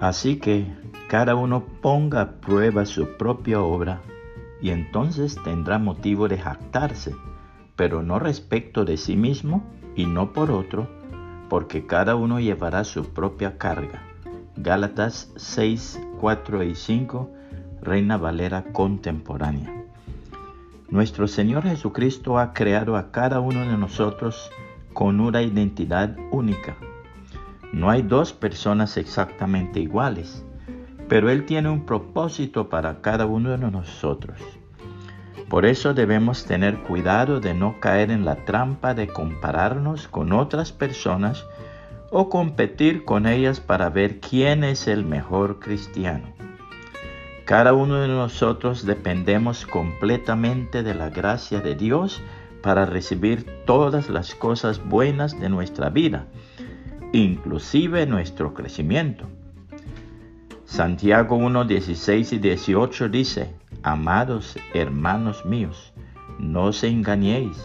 Así que cada uno ponga a prueba su propia obra y entonces tendrá motivo de jactarse, pero no respecto de sí mismo y no por otro, porque cada uno llevará su propia carga. Gálatas 6, 4 y 5, Reina Valera contemporánea. Nuestro Señor Jesucristo ha creado a cada uno de nosotros con una identidad única. No hay dos personas exactamente iguales, pero Él tiene un propósito para cada uno de nosotros. Por eso debemos tener cuidado de no caer en la trampa de compararnos con otras personas o competir con ellas para ver quién es el mejor cristiano. Cada uno de nosotros dependemos completamente de la gracia de Dios para recibir todas las cosas buenas de nuestra vida, inclusive nuestro crecimiento. Santiago 1, 16 y 18 dice, Amados hermanos míos, no se engañéis,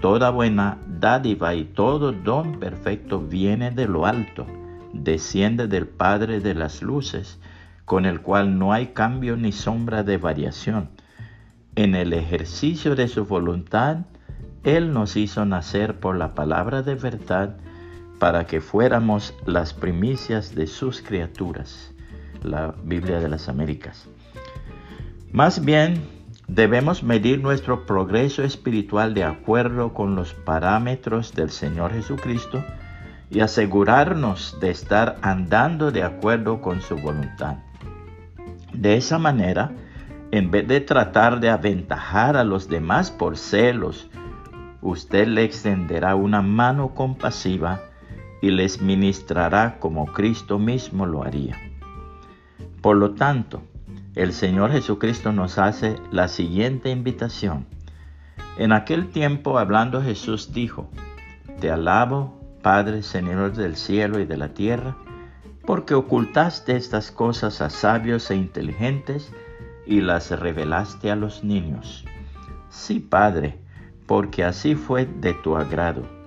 toda buena dádiva y todo don perfecto viene de lo alto, desciende del Padre de las luces, con el cual no hay cambio ni sombra de variación. En el ejercicio de su voluntad, Él nos hizo nacer por la palabra de verdad para que fuéramos las primicias de sus criaturas. La Biblia de las Américas. Más bien, debemos medir nuestro progreso espiritual de acuerdo con los parámetros del Señor Jesucristo y asegurarnos de estar andando de acuerdo con su voluntad. De esa manera, en vez de tratar de aventajar a los demás por celos, usted le extenderá una mano compasiva y les ministrará como Cristo mismo lo haría. Por lo tanto, el Señor Jesucristo nos hace la siguiente invitación. En aquel tiempo hablando Jesús dijo, Te alabo, Padre, Señor del cielo y de la tierra, porque ocultaste estas cosas a sabios e inteligentes y las revelaste a los niños. Sí, Padre, porque así fue de tu agrado.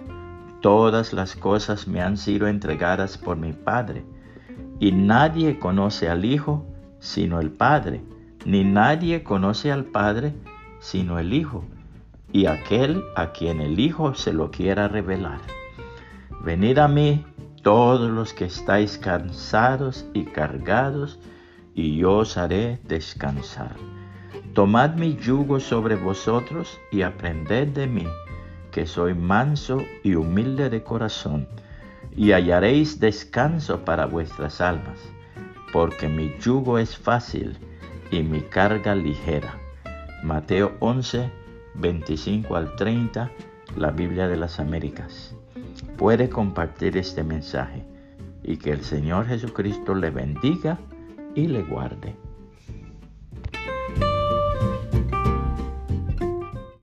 Todas las cosas me han sido entregadas por mi Padre, y nadie conoce al Hijo sino el Padre, ni nadie conoce al Padre sino el Hijo, y aquel a quien el Hijo se lo quiera revelar. Venid a mí todos los que estáis cansados y cargados, y yo os haré descansar. Tomad mi yugo sobre vosotros y aprended de mí, que soy manso y humilde de corazón, y hallaréis descanso para vuestras almas, porque mi yugo es fácil y mi carga ligera. Mateo 11, 25 al 30, la Biblia de las Américas puede compartir este mensaje y que el Señor Jesucristo le bendiga y le guarde.